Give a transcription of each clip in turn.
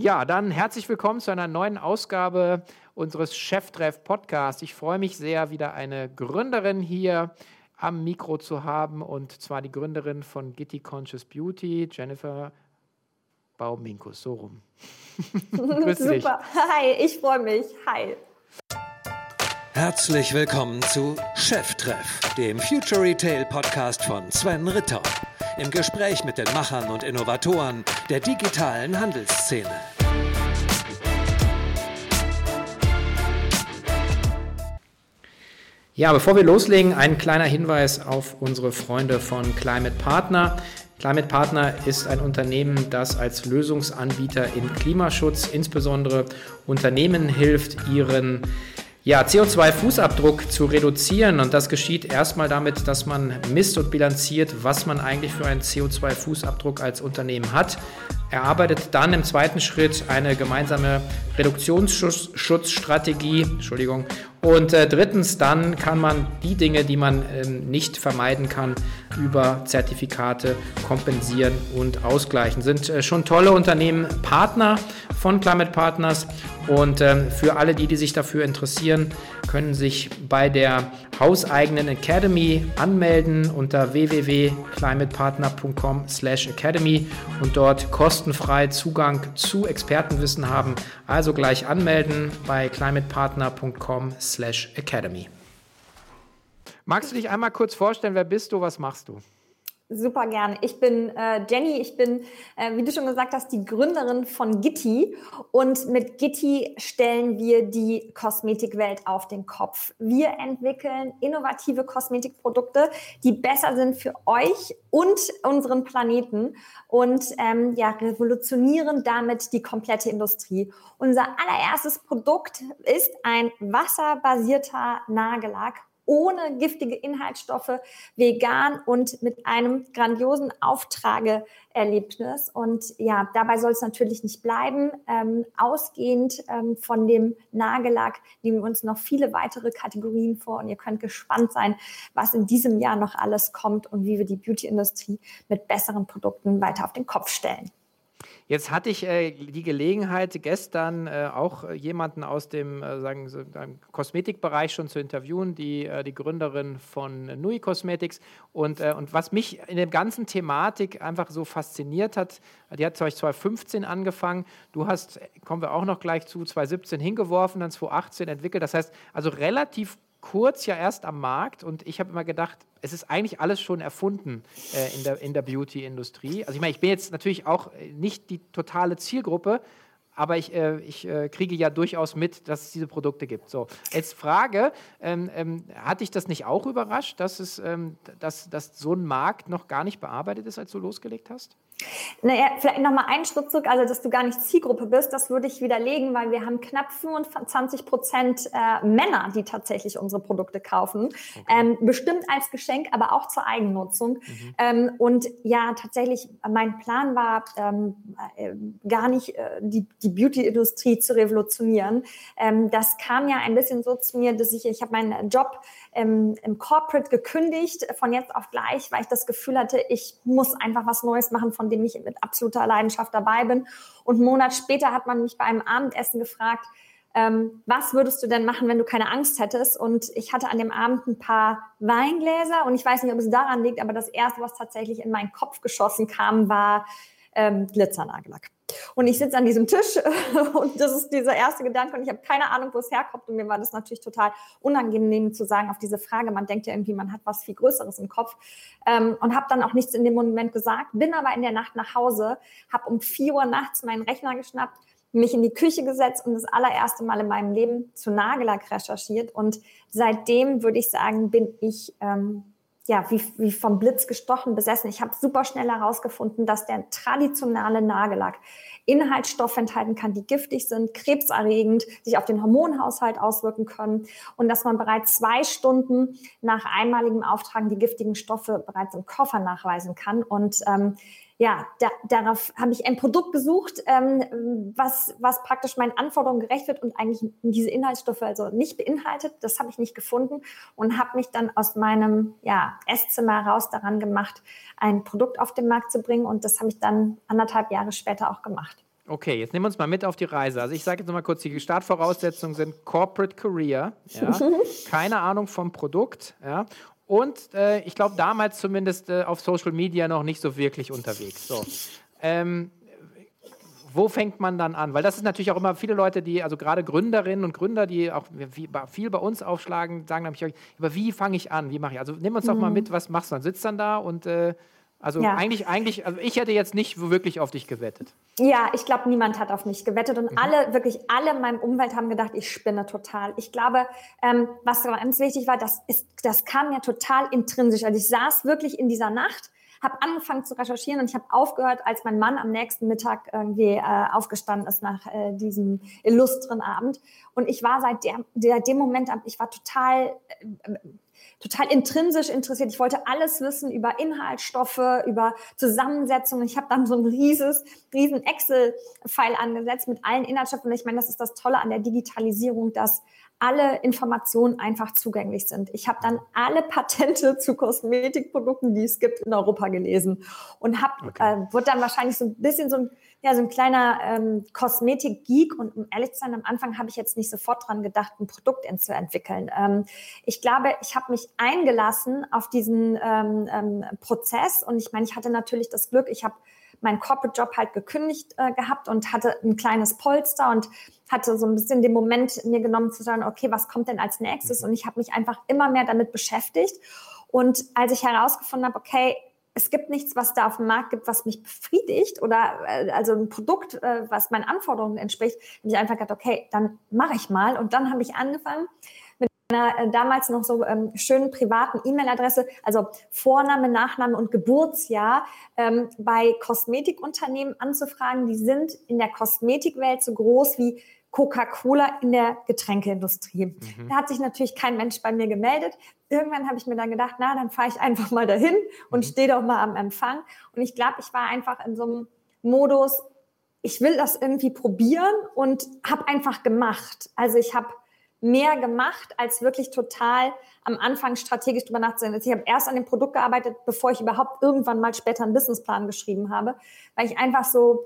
Ja, dann herzlich willkommen zu einer neuen Ausgabe unseres Cheftreff Podcasts. Ich freue mich sehr, wieder eine Gründerin hier am Mikro zu haben und zwar die Gründerin von Gitti Conscious Beauty, Jennifer Bauminkus, so rum. Grüß dich. Super. Hi, ich freue mich. Hi. Herzlich willkommen zu Cheftreff, dem Future Retail Podcast von Sven Ritter im Gespräch mit den Machern und Innovatoren der digitalen Handelsszene. Ja, bevor wir loslegen, ein kleiner Hinweis auf unsere Freunde von Climate Partner. Climate Partner ist ein Unternehmen, das als Lösungsanbieter im Klimaschutz insbesondere Unternehmen hilft, ihren ja, CO2-Fußabdruck zu reduzieren. Und das geschieht erstmal damit, dass man misst und bilanziert, was man eigentlich für einen CO2-Fußabdruck als Unternehmen hat. Erarbeitet dann im zweiten Schritt eine gemeinsame Reduktionsschutzstrategie. Entschuldigung. Und äh, drittens, dann kann man die Dinge, die man ähm, nicht vermeiden kann, über Zertifikate kompensieren und ausgleichen. Sind äh, schon tolle Unternehmen Partner von Climate Partners und ähm, für alle die, die sich dafür interessieren, können sich bei der hauseigenen Academy anmelden unter www.climatepartner.com/academy und dort kostenfrei Zugang zu Expertenwissen haben. Also gleich anmelden bei climatepartner.com/academy. Magst du dich einmal kurz vorstellen, wer bist du, was machst du? Super gerne. Ich bin äh, Jenny, ich bin, äh, wie du schon gesagt hast, die Gründerin von Gitti. Und mit Gitti stellen wir die Kosmetikwelt auf den Kopf. Wir entwickeln innovative Kosmetikprodukte, die besser sind für euch und unseren Planeten und ähm, ja, revolutionieren damit die komplette Industrie. Unser allererstes Produkt ist ein wasserbasierter Nagellack ohne giftige Inhaltsstoffe, vegan und mit einem grandiosen Auftrageerlebnis. Und ja, dabei soll es natürlich nicht bleiben. Ähm, ausgehend ähm, von dem Nagellack nehmen wir uns noch viele weitere Kategorien vor und ihr könnt gespannt sein, was in diesem Jahr noch alles kommt und wie wir die Beauty-Industrie mit besseren Produkten weiter auf den Kopf stellen. Jetzt hatte ich äh, die Gelegenheit, gestern äh, auch jemanden aus dem äh, sagen, so, Kosmetikbereich schon zu interviewen, die, äh, die Gründerin von Nui Cosmetics. Und, äh, und was mich in der ganzen Thematik einfach so fasziniert hat, die hat 2015 angefangen. Du hast, kommen wir auch noch gleich zu, 2017 hingeworfen, dann 2018 entwickelt. Das heißt, also relativ kurz ja erst am Markt und ich habe immer gedacht, es ist eigentlich alles schon erfunden äh, in der, in der Beauty-Industrie. Also ich meine, ich bin jetzt natürlich auch äh, nicht die totale Zielgruppe, aber ich, äh, ich äh, kriege ja durchaus mit, dass es diese Produkte gibt. So, jetzt Frage, ähm, ähm, hat dich das nicht auch überrascht, dass, es, ähm, dass, dass so ein Markt noch gar nicht bearbeitet ist, als du losgelegt hast? Naja, vielleicht nochmal einen Schritt zurück, also dass du gar nicht Zielgruppe bist, das würde ich widerlegen, weil wir haben knapp 25 Prozent äh, Männer, die tatsächlich unsere Produkte kaufen. Okay. Ähm, bestimmt als Geschenk, aber auch zur Eigennutzung. Mhm. Ähm, und ja, tatsächlich, mein Plan war ähm, äh, gar nicht äh, die, die Beauty-Industrie zu revolutionieren. Ähm, das kam ja ein bisschen so zu mir, dass ich, ich habe meinen Job im, im Corporate gekündigt, von jetzt auf gleich, weil ich das Gefühl hatte, ich muss einfach was Neues machen, von dem ich mit absoluter Leidenschaft dabei bin. Und einen Monat später hat man mich bei einem Abendessen gefragt, ähm, was würdest du denn machen, wenn du keine Angst hättest? Und ich hatte an dem Abend ein paar Weingläser und ich weiß nicht, ob es daran liegt, aber das erste, was tatsächlich in meinen Kopf geschossen kam, war ähm, Glitzernagellack. Und ich sitze an diesem Tisch und das ist dieser erste Gedanke und ich habe keine Ahnung, wo es herkommt. Und mir war das natürlich total unangenehm zu sagen auf diese Frage. Man denkt ja irgendwie, man hat was viel Größeres im Kopf ähm, und habe dann auch nichts in dem Moment gesagt. Bin aber in der Nacht nach Hause, habe um vier Uhr nachts meinen Rechner geschnappt, mich in die Küche gesetzt und das allererste Mal in meinem Leben zu Nagellack recherchiert. Und seitdem würde ich sagen, bin ich ähm, ja, wie, wie vom Blitz gestochen besessen. Ich habe super schnell herausgefunden, dass der traditionelle Nagellack Inhaltsstoffe enthalten kann, die giftig sind, krebserregend, sich auf den Hormonhaushalt auswirken können und dass man bereits zwei Stunden nach einmaligem Auftragen die giftigen Stoffe bereits im Koffer nachweisen kann. Und ähm, ja, da, darauf habe ich ein Produkt gesucht, ähm, was, was praktisch meinen Anforderungen gerecht wird und eigentlich diese Inhaltsstoffe also nicht beinhaltet. Das habe ich nicht gefunden und habe mich dann aus meinem ja, Esszimmer raus daran gemacht, ein Produkt auf den Markt zu bringen. Und das habe ich dann anderthalb Jahre später auch gemacht. Okay, jetzt nehmen wir uns mal mit auf die Reise. Also ich sage jetzt nochmal kurz, die Startvoraussetzungen sind Corporate Career, ja, keine Ahnung vom Produkt, ja, und äh, ich glaube damals zumindest äh, auf Social Media noch nicht so wirklich unterwegs. So. Ähm, wo fängt man dann an? Weil das ist natürlich auch immer viele Leute, die, also gerade Gründerinnen und Gründer, die auch viel bei uns aufschlagen, sagen nämlich, aber wie fange ich an? Wie mache ich? Also nimm uns doch mal mhm. mit, was machst du dann? Sitzt dann da und äh, also ja. eigentlich, eigentlich, also ich hätte jetzt nicht wirklich auf dich gewettet. Ja, ich glaube, niemand hat auf mich gewettet und mhm. alle, wirklich alle in meinem Umfeld haben gedacht, ich spinne total. Ich glaube, ähm, was ganz wichtig war, das, ist, das kam ja total intrinsisch. Also ich saß wirklich in dieser Nacht, habe angefangen zu recherchieren und ich habe aufgehört, als mein Mann am nächsten Mittag irgendwie äh, aufgestanden ist nach äh, diesem illustren Abend. Und ich war seit der, der dem Moment, ich war total äh, total intrinsisch interessiert. Ich wollte alles wissen über Inhaltsstoffe, über Zusammensetzungen. Ich habe dann so ein rieses, riesen Excel-File angesetzt mit allen Inhaltsstoffen. Ich meine, das ist das Tolle an der Digitalisierung, dass alle Informationen einfach zugänglich sind. Ich habe dann alle Patente zu Kosmetikprodukten, die es gibt, in Europa gelesen und habe okay. äh, wurde dann wahrscheinlich so ein bisschen so ein ja so ein kleiner ähm, Kosmetik-Geek und um ehrlich zu sein, am Anfang habe ich jetzt nicht sofort dran gedacht, ein Produkt zu entwickeln. Ähm, ich glaube, ich habe mich eingelassen auf diesen ähm, ähm, Prozess und ich meine, ich hatte natürlich das Glück, ich habe meinen Corporate-Job halt gekündigt äh, gehabt und hatte ein kleines Polster und hatte so ein bisschen den Moment mir genommen zu sagen, okay, was kommt denn als nächstes? Mhm. Und ich habe mich einfach immer mehr damit beschäftigt. Und als ich herausgefunden habe, okay, es gibt nichts, was da auf dem Markt gibt, was mich befriedigt oder äh, also ein Produkt, äh, was meinen Anforderungen entspricht, habe ich einfach gedacht, okay, dann mache ich mal. Und dann habe ich angefangen einer äh, damals noch so ähm, schönen privaten E-Mail-Adresse, also Vorname, Nachname und Geburtsjahr ähm, bei Kosmetikunternehmen anzufragen. Die sind in der Kosmetikwelt so groß wie Coca-Cola in der Getränkeindustrie. Mhm. Da hat sich natürlich kein Mensch bei mir gemeldet. Irgendwann habe ich mir dann gedacht, na, dann fahre ich einfach mal dahin und mhm. stehe doch mal am Empfang. Und ich glaube, ich war einfach in so einem Modus, ich will das irgendwie probieren und habe einfach gemacht. Also ich habe mehr gemacht, als wirklich total am Anfang strategisch drüber nachzudenken. Also ich habe erst an dem Produkt gearbeitet, bevor ich überhaupt irgendwann mal später einen Businessplan geschrieben habe, weil ich einfach so,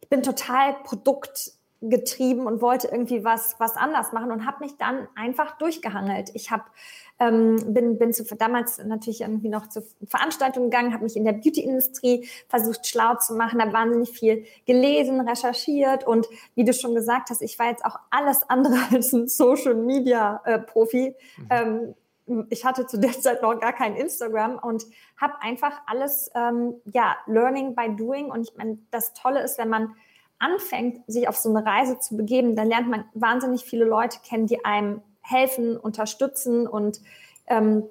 ich bin total Produkt getrieben und wollte irgendwie was, was anders machen und habe mich dann einfach durchgehangelt. Ich habe ähm, bin, bin zu, damals natürlich irgendwie noch zu Veranstaltungen gegangen, habe mich in der Beauty-Industrie versucht schlau zu machen, habe wahnsinnig viel gelesen, recherchiert und wie du schon gesagt hast, ich war jetzt auch alles andere als ein Social-Media-Profi. Mhm. Ähm, ich hatte zu der Zeit noch gar kein Instagram und habe einfach alles, ähm, ja, Learning by Doing. Und ich meine, das Tolle ist, wenn man anfängt, sich auf so eine Reise zu begeben, dann lernt man wahnsinnig viele Leute kennen, die einem helfen, unterstützen und ähm,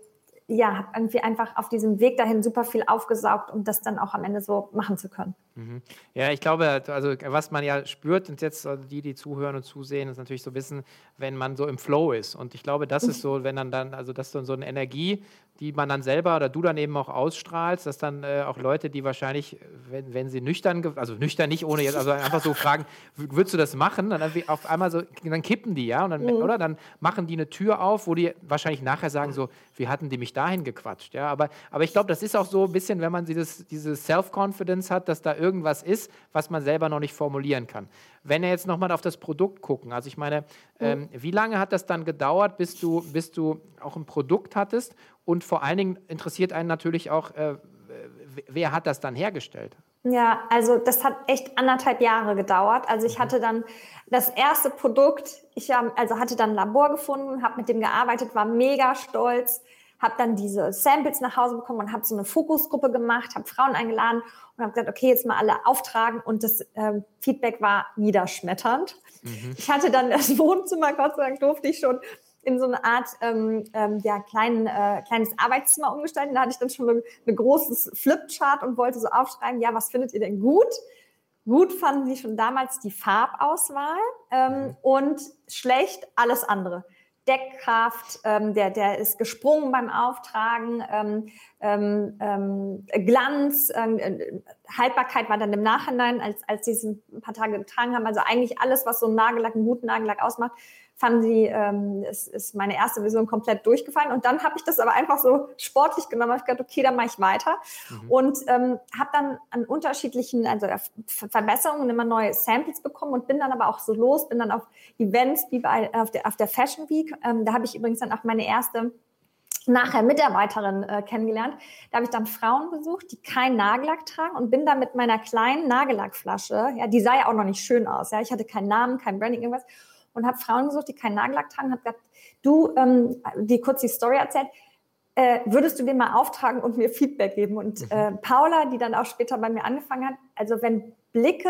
ja, habe irgendwie einfach auf diesem Weg dahin super viel aufgesaugt, um das dann auch am Ende so machen zu können. Mhm. Ja, ich glaube, also was man ja spürt und jetzt also die, die zuhören und zusehen, ist natürlich so wissen, wenn man so im Flow ist. Und ich glaube, das ist so, wenn dann dann, also das ist so eine Energie, die man dann selber oder du dann eben auch ausstrahlst, dass dann äh, auch Leute, die wahrscheinlich, wenn, wenn sie nüchtern, also nüchtern nicht ohne jetzt, also einfach so fragen, würdest du das machen? Dann auf einmal so, dann kippen die, ja, und dann, mhm. oder dann machen die eine Tür auf, wo die wahrscheinlich nachher sagen so, wie hatten die mich dahin gequatscht, ja. Aber, aber ich glaube, das ist auch so ein bisschen, wenn man dieses, diese Self-Confidence hat, dass da irgendwas ist, was man selber noch nicht formulieren kann. Wenn wir jetzt nochmal auf das Produkt gucken, also ich meine, ähm, wie lange hat das dann gedauert, bis du, bis du auch ein Produkt hattest? Und vor allen Dingen interessiert einen natürlich auch, äh, wer hat das dann hergestellt? Ja, also das hat echt anderthalb Jahre gedauert. Also ich mhm. hatte dann das erste Produkt, ich also hatte dann ein Labor gefunden, habe mit dem gearbeitet, war mega stolz, habe dann diese Samples nach Hause bekommen und habe so eine Fokusgruppe gemacht, habe Frauen eingeladen und habe gesagt, okay, jetzt mal alle auftragen und das äh, Feedback war niederschmetternd. Mhm. Ich hatte dann das Wohnzimmer, Gott sei Dank durfte ich schon in so eine Art ähm, ähm, ja, kleinen, äh, kleines Arbeitszimmer umgestalten. Da hatte ich dann schon ein, ein großes Flipchart und wollte so aufschreiben, ja, was findet ihr denn gut? Gut fanden die schon damals die Farbauswahl ähm, mhm. und schlecht alles andere. Deckkraft, ähm, der, der ist gesprungen beim Auftragen, ähm, ähm, ähm Glanz, ähm, äh, Haltbarkeit war dann im Nachhinein, als, als sie es ein paar Tage getragen haben. Also eigentlich alles, was so einen Nagellack, einen guten Nagellack ausmacht, fanden sie, ähm, ist, ist meine erste Version komplett durchgefallen. Und dann habe ich das aber einfach so sportlich genommen. Habe gedacht, okay, dann mache ich weiter. Mhm. Und ähm, habe dann an unterschiedlichen, also Verbesserungen immer neue Samples bekommen und bin dann aber auch so los, bin dann auf Events wie bei, auf, der, auf der Fashion Week. Ähm, da habe ich übrigens dann auch meine erste nachher Mitarbeiterin äh, kennengelernt. Da habe ich dann Frauen besucht, die keinen Nagellack tragen und bin da mit meiner kleinen Nagellackflasche, ja, die sah ja auch noch nicht schön aus, ja, ich hatte keinen Namen, kein Branding, irgendwas, und habe Frauen gesucht, die keinen Nagellack tragen, habe gesagt, du, ähm, die kurz die Story erzählt, äh, würdest du den mal auftragen und mir Feedback geben? Und mhm. äh, Paula, die dann auch später bei mir angefangen hat, also wenn Blicke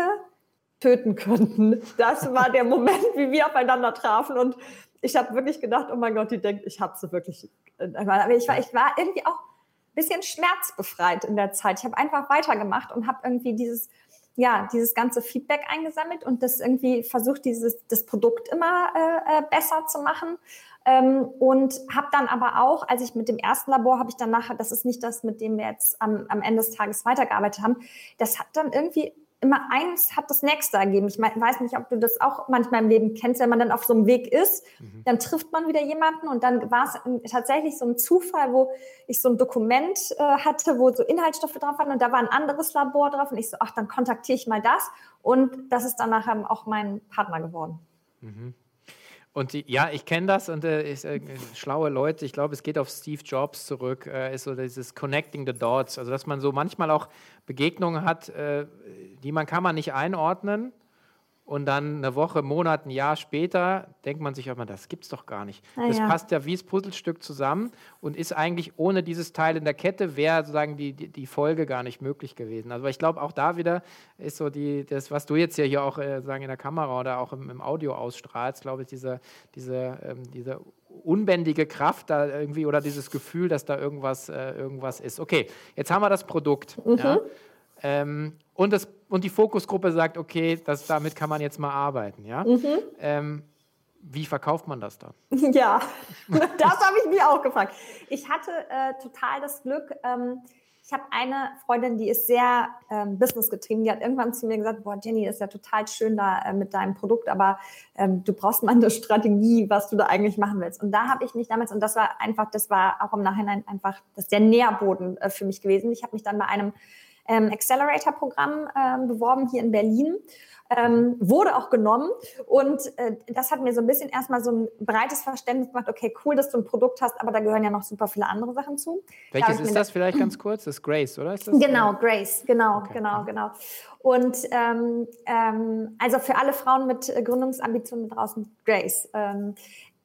töten könnten, das war der Moment, wie wir aufeinander trafen und ich habe wirklich gedacht, oh mein Gott, die denkt, ich habe sie wirklich. Äh, aber ich war, ich war irgendwie auch ein bisschen schmerzbefreit in der Zeit. Ich habe einfach weitergemacht und habe irgendwie dieses ja, dieses ganze Feedback eingesammelt und das irgendwie versucht, dieses, das Produkt immer äh, äh, besser zu machen. Ähm, und habe dann aber auch, als ich mit dem ersten Labor, habe ich dann nachher, das ist nicht das, mit dem wir jetzt am, am Ende des Tages weitergearbeitet haben, das hat dann irgendwie immer eins hat das nächste ergeben. Ich weiß nicht, ob du das auch manchmal im Leben kennst, wenn man dann auf so einem Weg ist, mhm. dann trifft man wieder jemanden und dann war es tatsächlich so ein Zufall, wo ich so ein Dokument äh, hatte, wo so Inhaltsstoffe drauf waren und da war ein anderes Labor drauf und ich so, ach, dann kontaktiere ich mal das und das ist dann nachher auch mein Partner geworden. Mhm. Und die, ja, ich kenne das und äh, ist, äh, schlaue Leute, ich glaube, es geht auf Steve Jobs zurück, äh, ist so dieses Connecting the Dots, also dass man so manchmal auch Begegnungen hat, äh, die man kann man nicht einordnen, und dann eine Woche, Monat, ein Jahr später denkt man sich, aber das gibt's doch gar nicht. Ah, das passt ja wie das Puzzlestück zusammen und ist eigentlich ohne dieses Teil in der Kette wäre sozusagen die, die, die, Folge gar nicht möglich gewesen. Also ich glaube auch da wieder ist so die das was du jetzt ja hier auch äh, sagen in der Kamera oder auch im, im Audio ausstrahlst, glaube ich diese diese ähm, diese unbändige Kraft da irgendwie oder dieses Gefühl, dass da irgendwas äh, irgendwas ist. Okay, jetzt haben wir das Produkt. Mhm. Ja? Ähm, und, das, und die Fokusgruppe sagt, okay, das, damit kann man jetzt mal arbeiten. Ja? Mhm. Ähm, wie verkauft man das dann? Ja, das habe ich mir auch gefragt. Ich hatte äh, total das Glück, ähm, ich habe eine Freundin, die ist sehr ähm, businessgetrieben, die hat irgendwann zu mir gesagt, boah, Jenny, das ist ja total schön da äh, mit deinem Produkt, aber ähm, du brauchst mal eine Strategie, was du da eigentlich machen willst. Und da habe ich mich damals, und das war einfach, das war auch im Nachhinein einfach, das ist der Nährboden äh, für mich gewesen. Ich habe mich dann bei einem ähm, Accelerator-Programm ähm, beworben hier in Berlin. Ähm, wurde auch genommen und äh, das hat mir so ein bisschen erstmal so ein breites Verständnis gemacht, okay, cool, dass du ein Produkt hast, aber da gehören ja noch super viele andere Sachen zu. Welches ist das vielleicht ganz kurz? Das ist Grace, oder? Ist das genau, Grace, genau, okay. genau, genau. Und ähm, ähm, also für alle Frauen mit Gründungsambitionen draußen, Grace. Ähm, äh,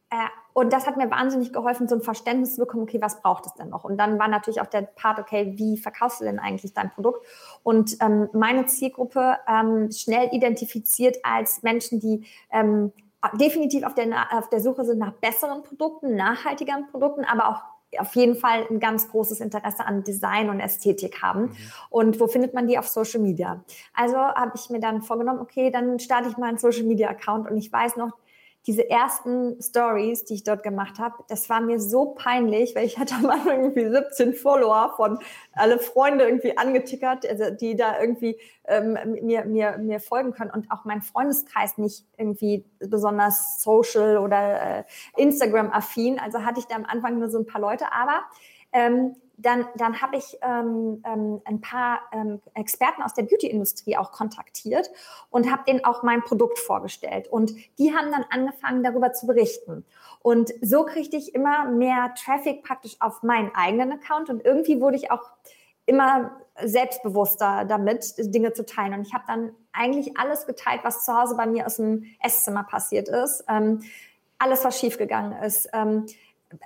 und das hat mir wahnsinnig geholfen, so ein Verständnis zu bekommen, okay, was braucht es denn noch? Und dann war natürlich auch der Part, okay, wie verkaufst du denn eigentlich dein Produkt? Und ähm, meine Zielgruppe ähm, schnell identifiziert als Menschen, die ähm, definitiv auf der, auf der Suche sind nach besseren Produkten, nachhaltigeren Produkten, aber auch auf jeden Fall ein ganz großes Interesse an Design und Ästhetik haben. Mhm. Und wo findet man die auf Social Media? Also habe ich mir dann vorgenommen, okay, dann starte ich mal einen Social Media Account und ich weiß noch, diese ersten Stories, die ich dort gemacht habe, das war mir so peinlich, weil ich hatte am Anfang irgendwie 17 Follower von alle Freunde irgendwie angetickert, also die da irgendwie ähm, mir, mir, mir folgen können und auch mein Freundeskreis nicht irgendwie besonders social oder äh, Instagram-affin. Also hatte ich da am Anfang nur so ein paar Leute, aber ähm, dann, dann habe ich ähm, ähm, ein paar ähm, Experten aus der Beauty-Industrie auch kontaktiert und habe denen auch mein Produkt vorgestellt. Und die haben dann angefangen, darüber zu berichten. Und so kriegte ich immer mehr Traffic praktisch auf meinen eigenen Account und irgendwie wurde ich auch immer selbstbewusster damit, Dinge zu teilen. Und ich habe dann eigentlich alles geteilt, was zu Hause bei mir aus dem Esszimmer passiert ist. Ähm, alles, was schiefgegangen ist. Ähm,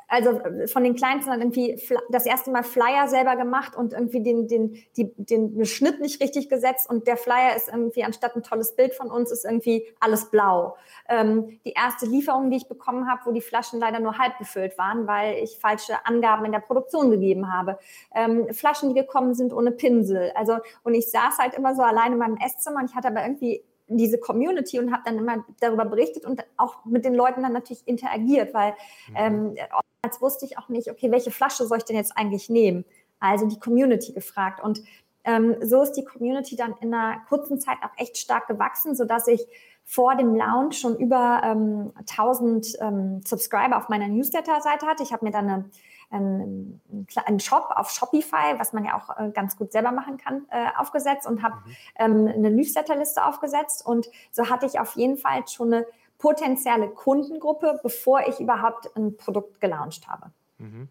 also von den Kleinsten dann irgendwie das erste Mal Flyer selber gemacht und irgendwie den, den, die, den, den Schnitt nicht richtig gesetzt und der Flyer ist irgendwie anstatt ein tolles Bild von uns ist irgendwie alles blau. Ähm, die erste Lieferung, die ich bekommen habe, wo die Flaschen leider nur halb gefüllt waren, weil ich falsche Angaben in der Produktion gegeben habe. Ähm, Flaschen, die gekommen sind ohne Pinsel. Also und ich saß halt immer so alleine in meinem Esszimmer und ich hatte aber irgendwie diese Community und habe dann immer darüber berichtet und auch mit den Leuten dann natürlich interagiert, weil mhm. ähm, als wusste ich auch nicht, okay, welche Flasche soll ich denn jetzt eigentlich nehmen? Also die Community gefragt und ähm, so ist die Community dann in einer kurzen Zeit auch echt stark gewachsen, sodass ich vor dem Launch schon über ähm, 1000 ähm, Subscriber auf meiner Newsletter-Seite hatte. Ich habe mir dann eine, einen, einen, Shop auf Shopify, was man ja auch äh, ganz gut selber machen kann, äh, aufgesetzt und habe mhm. ähm, eine Newsletterliste aufgesetzt. Und so hatte ich auf jeden Fall schon eine potenzielle Kundengruppe, bevor ich überhaupt ein Produkt gelauncht habe. Mhm.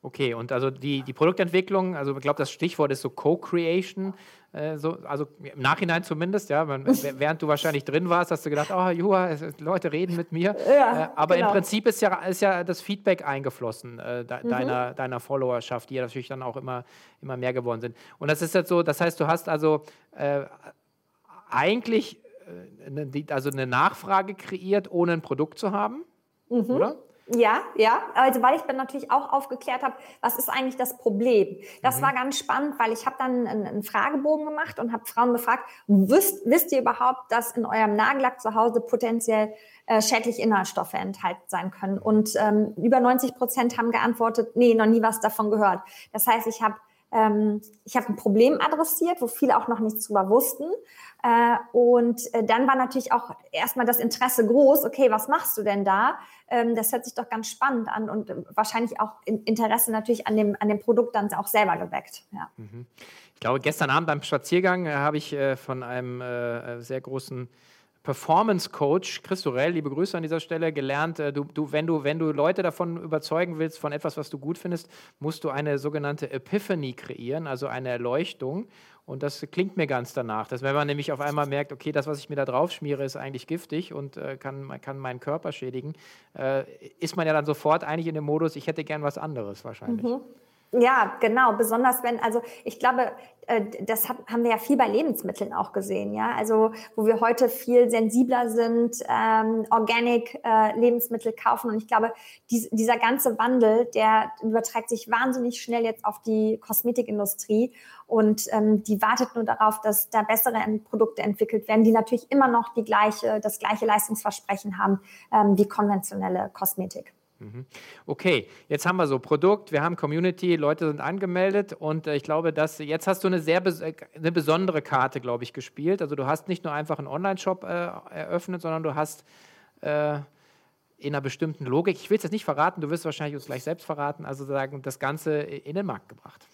Okay, und also die, die Produktentwicklung, also ich glaube, das Stichwort ist so Co-Creation, so, also im Nachhinein zumindest, ja, während du wahrscheinlich drin warst, hast du gedacht, oh, Juha, Leute reden mit mir. Ja, äh, aber genau. im Prinzip ist ja, ist ja das Feedback eingeflossen äh, de, mhm. deiner, deiner Followerschaft, die ja natürlich dann auch immer, immer mehr geworden sind. Und das ist jetzt so, das heißt, du hast also äh, eigentlich äh, eine, also eine Nachfrage kreiert, ohne ein Produkt zu haben, mhm. oder? Ja, ja. Also weil ich dann natürlich auch aufgeklärt habe, was ist eigentlich das Problem? Das mhm. war ganz spannend, weil ich habe dann einen, einen, Fragebogen gemacht und habe Frauen gefragt, wisst, wisst ihr überhaupt, dass in eurem Nagellack zu Hause potenziell äh, schädliche Inhaltsstoffe enthalten sein können? Und ähm, über 90 Prozent haben geantwortet, nee, noch nie was davon gehört. Das heißt, ich habe ähm, ich habe ein Problem adressiert, wo viele auch noch nichts drüber wussten. Äh, und äh, dann war natürlich auch erstmal das Interesse groß, okay, was machst du denn da? Ähm, das hört sich doch ganz spannend an und äh, wahrscheinlich auch Interesse natürlich an dem, an dem Produkt dann auch selber geweckt. Ja. Mhm. Ich glaube, gestern Abend beim Spaziergang äh, habe ich äh, von einem äh, sehr großen Performance Coach, Chris Sorell, liebe Grüße an dieser Stelle, gelernt, du, du, wenn, du, wenn du Leute davon überzeugen willst, von etwas, was du gut findest, musst du eine sogenannte Epiphany kreieren, also eine Erleuchtung. Und das klingt mir ganz danach, dass wenn man nämlich auf einmal merkt, okay, das, was ich mir da drauf schmiere, ist eigentlich giftig und äh, kann, kann meinen Körper schädigen, äh, ist man ja dann sofort eigentlich in dem Modus, ich hätte gern was anderes wahrscheinlich. Mhm. Ja, genau. Besonders wenn, also ich glaube, äh, das haben wir ja viel bei Lebensmitteln auch gesehen, ja. Also wo wir heute viel sensibler sind, ähm, Organic äh, Lebensmittel kaufen. Und ich glaube, dies, dieser ganze Wandel, der überträgt sich wahnsinnig schnell jetzt auf die Kosmetikindustrie. Und ähm, die wartet nur darauf, dass da bessere Produkte entwickelt werden, die natürlich immer noch die gleiche, das gleiche Leistungsversprechen haben ähm, wie konventionelle Kosmetik. Mhm. Okay, jetzt haben wir so Produkt, wir haben Community, Leute sind angemeldet und äh, ich glaube, dass jetzt hast du eine sehr äh, eine besondere Karte, glaube ich, gespielt. Also du hast nicht nur einfach einen Online-Shop äh, eröffnet, sondern du hast äh, in einer bestimmten Logik, ich will es jetzt nicht verraten, du wirst wahrscheinlich uns gleich selbst verraten, also sagen, das Ganze in den Markt gebracht.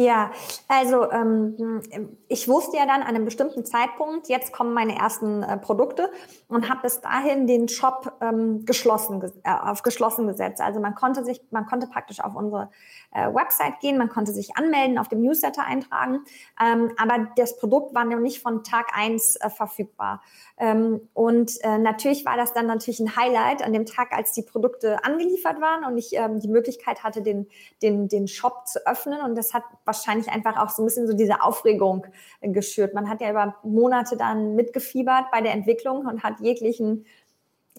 Ja, also ähm, ich wusste ja dann an einem bestimmten Zeitpunkt, jetzt kommen meine ersten äh, Produkte und habe bis dahin den Shop ähm, geschlossen, äh, auf geschlossen gesetzt. Also man konnte sich, man konnte praktisch auf unsere äh, Website gehen, man konnte sich anmelden, auf dem Newsletter eintragen, ähm, aber das Produkt war noch nicht von Tag eins äh, verfügbar. Ähm, und äh, natürlich war das dann natürlich ein Highlight an dem Tag, als die Produkte angeliefert waren und ich ähm, die Möglichkeit hatte, den, den, den Shop zu öffnen und das hat wahrscheinlich einfach auch so ein bisschen so diese Aufregung äh, geschürt. Man hat ja über Monate dann mitgefiebert bei der Entwicklung und hat jeglichen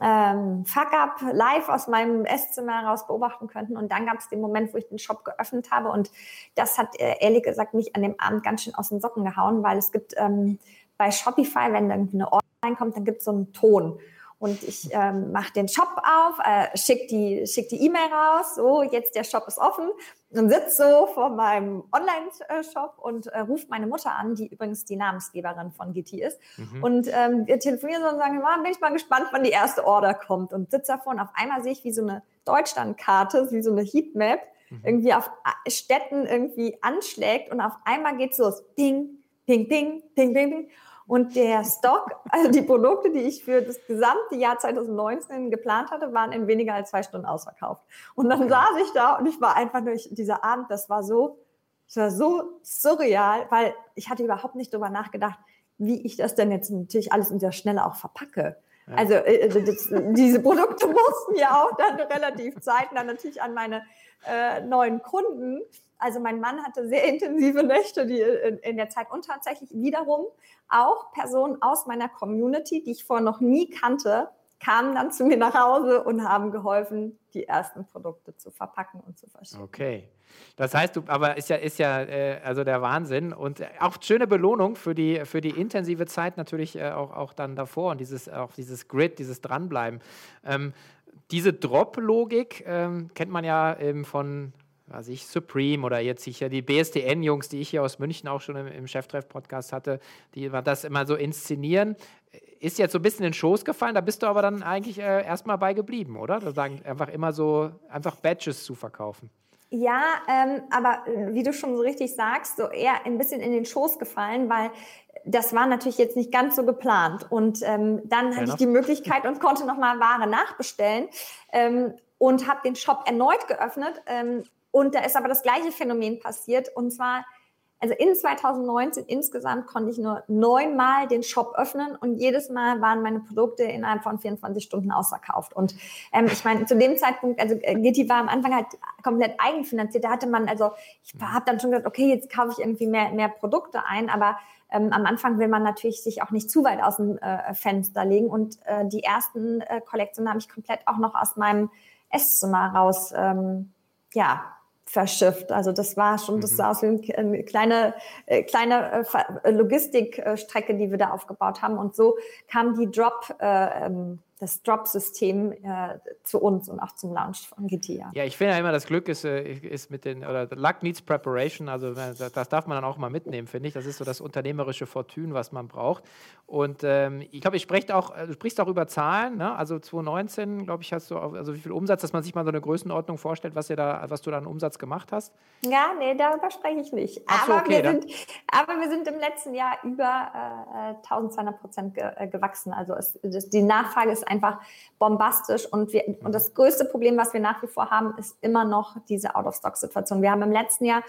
ähm, Fuck-up live aus meinem Esszimmer heraus beobachten könnten. Und dann gab es den Moment, wo ich den Shop geöffnet habe. Und das hat äh, ehrlich gesagt mich an dem Abend ganz schön aus den Socken gehauen, weil es gibt ähm, bei Shopify, wenn irgendwie eine Order reinkommt, dann gibt es so einen Ton und ich ähm, mache den Shop auf, äh, schicke die schick die E-Mail raus, so jetzt der Shop ist offen und sitze so vor meinem Online-Shop und äh, ruft meine Mutter an, die übrigens die Namensgeberin von GT ist. Mhm. Und ähm, wir telefonieren so und sagen, ah, bin ich mal gespannt, wann die erste Order kommt und sitze davor und auf einmal sehe ich wie so eine Deutschlandkarte, wie so eine Heatmap, mhm. irgendwie auf äh, Städten irgendwie anschlägt und auf einmal geht's los. Ping, ping, ping, ping, ping, ping. Und der Stock, also die Produkte, die ich für das gesamte Jahr 2019 geplant hatte, waren in weniger als zwei Stunden ausverkauft. Und dann saß ich da und ich war einfach durch dieser Abend, das war so, das war so surreal, weil ich hatte überhaupt nicht darüber nachgedacht, wie ich das denn jetzt natürlich alles in der Schnelle auch verpacke. Ja. Also äh, das, diese Produkte mussten ja auch dann relativ zeitnah natürlich an meine äh, neuen Kunden also mein Mann hatte sehr intensive Nächte die in, in der Zeit und tatsächlich wiederum auch Personen aus meiner Community, die ich vorher noch nie kannte, kamen dann zu mir nach Hause und haben geholfen, die ersten Produkte zu verpacken und zu verschicken. Okay. Das heißt, du, aber ist ja, ist ja äh, also der Wahnsinn und auch schöne Belohnung für die, für die intensive Zeit natürlich äh, auch, auch dann davor und dieses, auch dieses Grid, dieses Dranbleiben. Ähm, diese Drop-Logik ähm, kennt man ja ähm, von weiß ich, Supreme oder jetzt sicher die BSDN-Jungs, die ich hier aus München auch schon im, im Cheftreff-Podcast hatte, die das immer so inszenieren. Ist jetzt so ein bisschen in den Schoß gefallen, da bist du aber dann eigentlich äh, erstmal bei geblieben, oder? Da sagen einfach immer so, einfach Badges zu verkaufen. Ja, ähm, aber äh, wie du schon so richtig sagst, so eher ein bisschen in den Schoß gefallen, weil das war natürlich jetzt nicht ganz so geplant. Und ähm, dann hatte ich die Möglichkeit und konnte nochmal Ware nachbestellen ähm, und habe den Shop erneut geöffnet. Ähm, und da ist aber das gleiche Phänomen passiert. Und zwar also in 2019 insgesamt konnte ich nur neunmal den Shop öffnen und jedes Mal waren meine Produkte innerhalb von 24 Stunden ausverkauft. Und ähm, ich meine, zu dem Zeitpunkt, also äh, Gitti war am Anfang halt komplett eigenfinanziert. Da hatte man, also ich habe dann schon gesagt, okay, jetzt kaufe ich irgendwie mehr, mehr Produkte ein, aber ähm, am Anfang will man natürlich sich auch nicht zu weit aus dem äh, Fenster legen. Und äh, die ersten äh, Kollektionen habe ich komplett auch noch aus meinem Esszimmer raus, ähm, ja, verschifft. Also das war schon, das sah aus wie eine kleine, äh, kleine äh, Logistikstrecke, die wir da aufgebaut haben. Und so kam die Drop, äh, ähm, das Drop-System äh, zu uns und auch zum Launch von GT. Ja, ich finde ja immer, das Glück ist, äh, ist mit den, oder Luck needs preparation, also das darf man dann auch mal mitnehmen, finde ich. Das ist so das unternehmerische Fortune, was man braucht. Und ähm, ich glaube, ich spreche auch, äh, du sprichst auch über Zahlen, ne? also 2019, glaube ich, hast du, auch, also wie viel Umsatz, dass man sich mal so eine Größenordnung vorstellt, was, ihr da, was du da an Umsatz gemacht hast? Ja, nee, darüber spreche ich nicht. So, aber, okay, wir sind, aber wir sind im letzten Jahr über äh, 1200 Prozent ge äh, gewachsen. Also es, das, die Nachfrage ist einfach bombastisch. Und, wir, und das größte Problem, was wir nach wie vor haben, ist immer noch diese Out-of-Stock-Situation. Wir haben im letzten Jahr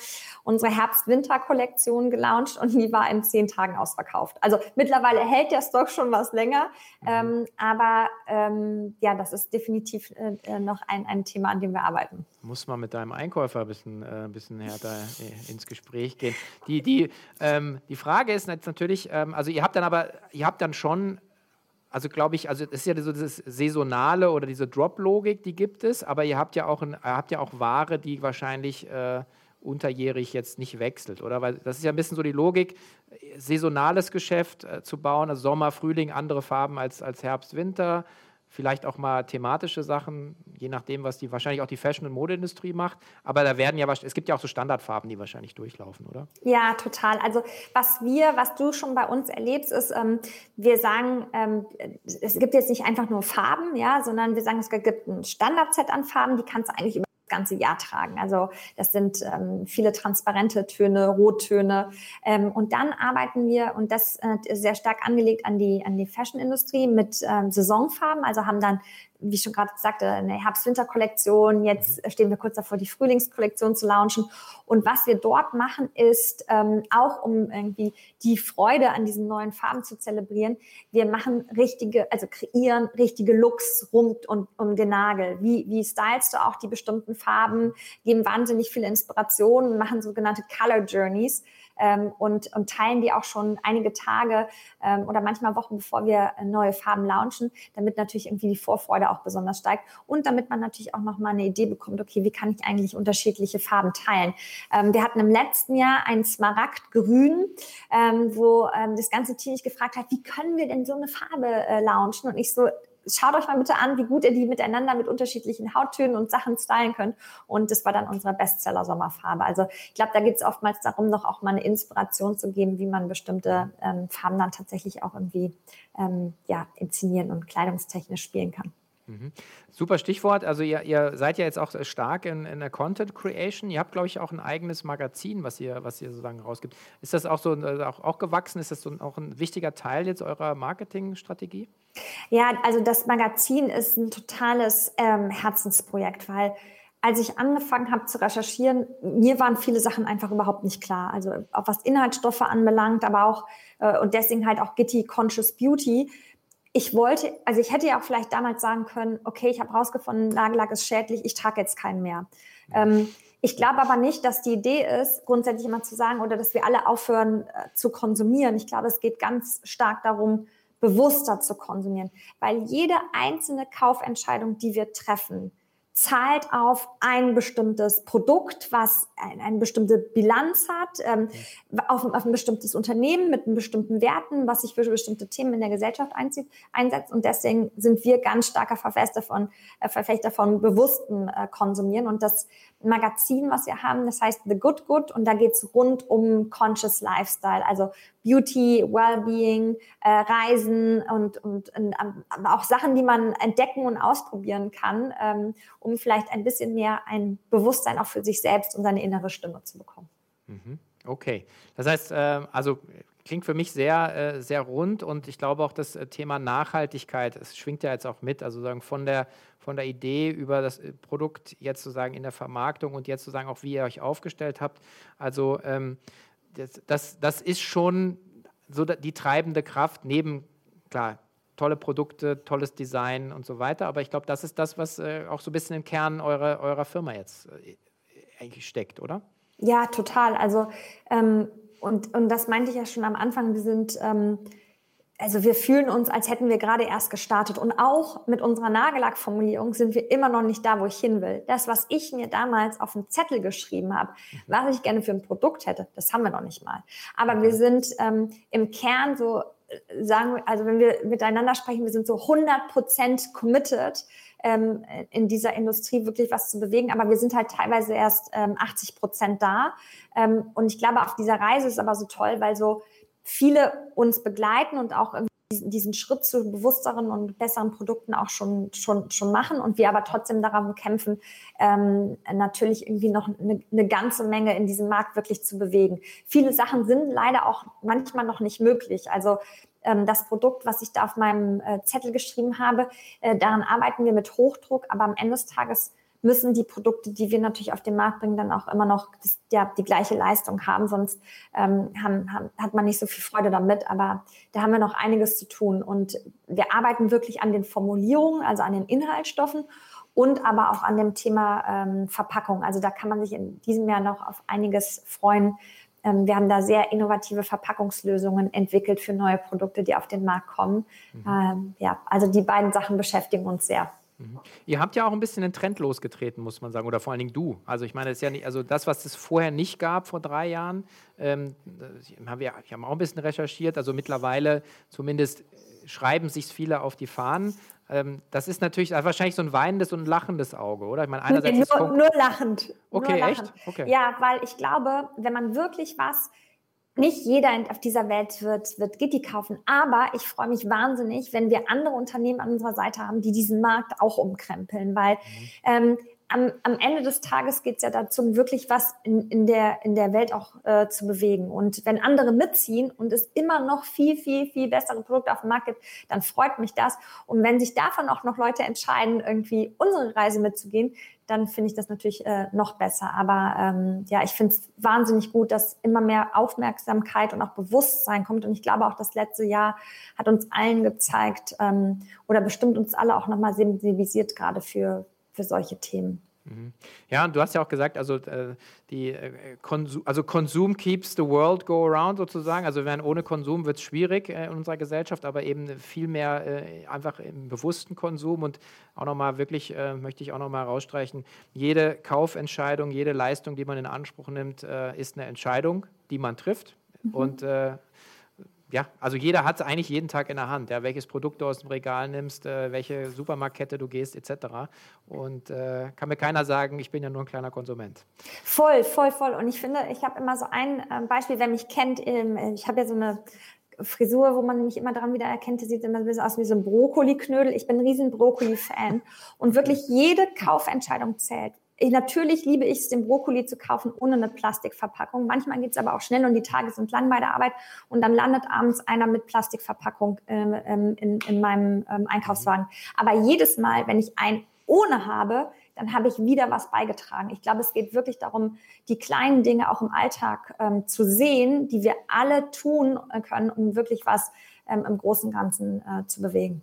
unsere Herbst-Winter-Kollektion gelauncht und die war in zehn Tagen ausverkauft. Also mittlerweile hält der Stock schon was länger. Mhm. Ähm, aber ähm, ja, das ist definitiv äh, noch ein, ein Thema, an dem wir arbeiten. Muss man mit deinem Einkäufer ein bisschen, äh, ein bisschen härter äh, ins Gespräch gehen. Die, die, ähm, die Frage ist jetzt natürlich, ähm, also ihr habt dann aber, ihr habt dann schon also glaube ich, also es ist ja so das saisonale oder diese Drop-Logik, die gibt es, aber ihr habt ja auch, ein, habt ja auch Ware, die wahrscheinlich äh, unterjährig jetzt nicht wechselt, oder? Weil das ist ja ein bisschen so die Logik, saisonales Geschäft äh, zu bauen, also Sommer, Frühling, andere Farben als, als Herbst, Winter vielleicht auch mal thematische Sachen, je nachdem, was die wahrscheinlich auch die Fashion- und Modeindustrie macht. Aber da werden ja, es gibt ja auch so Standardfarben, die wahrscheinlich durchlaufen, oder? Ja, total. Also was wir, was du schon bei uns erlebst, ist, ähm, wir sagen, ähm, es gibt jetzt nicht einfach nur Farben, ja, sondern wir sagen, es gibt ein Standardset an Farben, die kannst du eigentlich über ganze Jahr tragen. Also das sind ähm, viele transparente Töne, Rottöne. Ähm, und dann arbeiten wir, und das äh, sehr stark angelegt an die, an die Fashion-Industrie mit ähm, Saisonfarben, also haben dann wie ich schon gerade sagte, eine Herbst-Winter-Kollektion. Jetzt mhm. stehen wir kurz davor, die Frühlingskollektion zu launchen. Und was wir dort machen, ist ähm, auch, um irgendwie die Freude an diesen neuen Farben zu zelebrieren, wir machen richtige, also kreieren richtige Looks rund und um den Nagel. Wie, wie stylst du auch die bestimmten Farben, geben wahnsinnig viele Inspirationen, machen sogenannte Color Journeys ähm, und, und teilen die auch schon einige Tage ähm, oder manchmal Wochen, bevor wir neue Farben launchen, damit natürlich irgendwie die Vorfreude auch besonders steigt und damit man natürlich auch nochmal eine Idee bekommt, okay, wie kann ich eigentlich unterschiedliche Farben teilen. Ähm, wir hatten im letzten Jahr ein Smaragdgrün, ähm, wo ähm, das ganze Team mich gefragt hat, wie können wir denn so eine Farbe äh, launchen? Und ich so, schaut euch mal bitte an, wie gut ihr die miteinander mit unterschiedlichen Hauttönen und Sachen stylen könnt. Und das war dann unsere Bestseller-Sommerfarbe. Also ich glaube, da geht es oftmals darum, noch auch mal eine Inspiration zu geben, wie man bestimmte ähm, Farben dann tatsächlich auch irgendwie ähm, ja, inszenieren und kleidungstechnisch spielen kann. Mhm. Super Stichwort. Also ihr, ihr, seid ja jetzt auch stark in, in der Content Creation. Ihr habt, glaube ich, auch ein eigenes Magazin, was ihr, was ihr sozusagen rausgibt. Ist das auch so äh, auch, auch gewachsen? Ist das so auch ein wichtiger Teil jetzt eurer Marketingstrategie? Ja, also das Magazin ist ein totales ähm, Herzensprojekt, weil als ich angefangen habe zu recherchieren, mir waren viele Sachen einfach überhaupt nicht klar. Also auch was Inhaltsstoffe anbelangt, aber auch äh, und deswegen halt auch Gitti Conscious Beauty ich wollte, also ich hätte ja auch vielleicht damals sagen können, okay, ich habe rausgefunden, Nagellack ist schädlich, ich trage jetzt keinen mehr. Ähm, ich glaube aber nicht, dass die Idee ist, grundsätzlich immer zu sagen oder dass wir alle aufhören äh, zu konsumieren. Ich glaube, es geht ganz stark darum, bewusster zu konsumieren, weil jede einzelne Kaufentscheidung, die wir treffen, zahlt auf ein bestimmtes Produkt, was ein, eine bestimmte Bilanz hat, ähm, auf, auf, ein bestimmtes Unternehmen mit bestimmten Werten, was sich für bestimmte Themen in der Gesellschaft einzieht, einsetzt. Und deswegen sind wir ganz starker Verfechter von, äh, Verfechter von bewusstem äh, Konsumieren. Und das Magazin, was wir haben, das heißt The Good Good und da geht's rund um Conscious Lifestyle, also Beauty, Wellbeing, äh, Reisen und, und, und aber auch Sachen, die man entdecken und ausprobieren kann, ähm, um vielleicht ein bisschen mehr ein Bewusstsein auch für sich selbst und seine innere Stimme zu bekommen. Mhm. Okay, das heißt, äh, also klingt für mich sehr, äh, sehr rund und ich glaube auch das äh, Thema Nachhaltigkeit, es schwingt ja jetzt auch mit, also sagen von der, von der Idee über das äh, Produkt jetzt sozusagen in der Vermarktung und jetzt sozusagen auch, wie ihr euch aufgestellt habt. Also ähm, das, das, das ist schon so die treibende Kraft neben, klar, tolle Produkte, tolles Design und so weiter. Aber ich glaube, das ist das, was äh, auch so ein bisschen im Kern eurer, eurer Firma jetzt äh, eigentlich steckt, oder? Ja, total. Also, ähm, und, und das meinte ich ja schon am Anfang, wir sind ähm, also wir fühlen uns, als hätten wir gerade erst gestartet. Und auch mit unserer Nagellackformulierung sind wir immer noch nicht da, wo ich hin will. Das, was ich mir damals auf den Zettel geschrieben habe, was ich gerne für ein Produkt hätte, das haben wir noch nicht mal. Aber wir sind ähm, im Kern so, äh, sagen wir, also wenn wir miteinander sprechen, wir sind so 100 Prozent committed, ähm, in dieser Industrie wirklich was zu bewegen. Aber wir sind halt teilweise erst ähm, 80 Prozent da. Ähm, und ich glaube, auf dieser Reise ist aber so toll, weil so viele uns begleiten und auch diesen Schritt zu bewussteren und besseren Produkten auch schon, schon, schon machen und wir aber trotzdem daran kämpfen, ähm, natürlich irgendwie noch eine, eine ganze Menge in diesem Markt wirklich zu bewegen. Viele Sachen sind leider auch manchmal noch nicht möglich. Also ähm, das Produkt, was ich da auf meinem äh, Zettel geschrieben habe, äh, daran arbeiten wir mit Hochdruck, aber am Ende des Tages müssen die Produkte, die wir natürlich auf den Markt bringen, dann auch immer noch das, ja, die gleiche Leistung haben. Sonst ähm, haben, haben, hat man nicht so viel Freude damit. Aber da haben wir noch einiges zu tun. Und wir arbeiten wirklich an den Formulierungen, also an den Inhaltsstoffen und aber auch an dem Thema ähm, Verpackung. Also da kann man sich in diesem Jahr noch auf einiges freuen. Ähm, wir haben da sehr innovative Verpackungslösungen entwickelt für neue Produkte, die auf den Markt kommen. Mhm. Ähm, ja, also die beiden Sachen beschäftigen uns sehr. Mhm. Ihr habt ja auch ein bisschen den Trend losgetreten, muss man sagen, oder vor allen Dingen du. Also ich meine, das ist ja nicht, also das, was es vorher nicht gab vor drei Jahren, ähm, haben wir, wir haben auch ein bisschen recherchiert. Also mittlerweile zumindest schreiben sich viele auf die Fahnen. Ähm, das ist natürlich wahrscheinlich so ein weinendes und ein lachendes Auge, oder? Ich meine, einerseits nee, nur, nur lachend. Okay, nur echt? Okay. Ja, weil ich glaube, wenn man wirklich was nicht jeder auf dieser Welt wird, wird Gitti kaufen, aber ich freue mich wahnsinnig, wenn wir andere Unternehmen an unserer Seite haben, die diesen Markt auch umkrempeln, weil mhm. ähm, am, am Ende des Tages geht es ja darum, wirklich was in, in, der, in der Welt auch äh, zu bewegen. Und wenn andere mitziehen und es immer noch viel, viel, viel bessere Produkte auf dem Markt gibt, dann freut mich das. Und wenn sich davon auch noch Leute entscheiden, irgendwie unsere Reise mitzugehen, dann finde ich das natürlich äh, noch besser. Aber ähm, ja, ich finde es wahnsinnig gut, dass immer mehr Aufmerksamkeit und auch Bewusstsein kommt. Und ich glaube auch, das letzte Jahr hat uns allen gezeigt ähm, oder bestimmt uns alle auch nochmal sensibilisiert gerade für, für solche Themen. Mhm. Ja, und du hast ja auch gesagt, also, äh, die, äh, Konsum, also Konsum keeps the world go around sozusagen. Also wenn ohne Konsum wird es schwierig äh, in unserer Gesellschaft, aber eben viel mehr einfach im bewussten Konsum und auch nochmal wirklich, möchte ich auch nochmal rausstreichen, jede Kaufentscheidung, jede Leistung, die man in Anspruch nimmt, ist eine Entscheidung, die man trifft. Mhm. Und ja, also jeder hat es eigentlich jeden Tag in der Hand, ja, welches Produkt du aus dem Regal nimmst, äh, welche Supermarktkette du gehst, etc. Und äh, kann mir keiner sagen, ich bin ja nur ein kleiner Konsument. Voll, voll, voll. Und ich finde, ich habe immer so ein äh, Beispiel, wer mich kennt, ähm, ich habe ja so eine Frisur, wo man mich immer daran wieder erkennt, die sieht immer ein bisschen aus wie so ein Brokkoli-Knödel. Ich bin ein riesen Brokkoli-Fan. Und wirklich jede Kaufentscheidung zählt. Ich, natürlich liebe ich es, den Brokkoli zu kaufen ohne eine Plastikverpackung. Manchmal geht es aber auch schnell und die Tage sind lang bei der Arbeit und dann landet abends einer mit Plastikverpackung ähm, ähm in, in meinem ähm, Einkaufswagen. Aber jedes Mal, wenn ich ein ohne habe, dann habe ich wieder was beigetragen. Ich glaube, es geht wirklich darum, die kleinen Dinge auch im Alltag ähm, zu sehen, die wir alle tun können, um wirklich was ähm, im Großen und Ganzen äh, zu bewegen.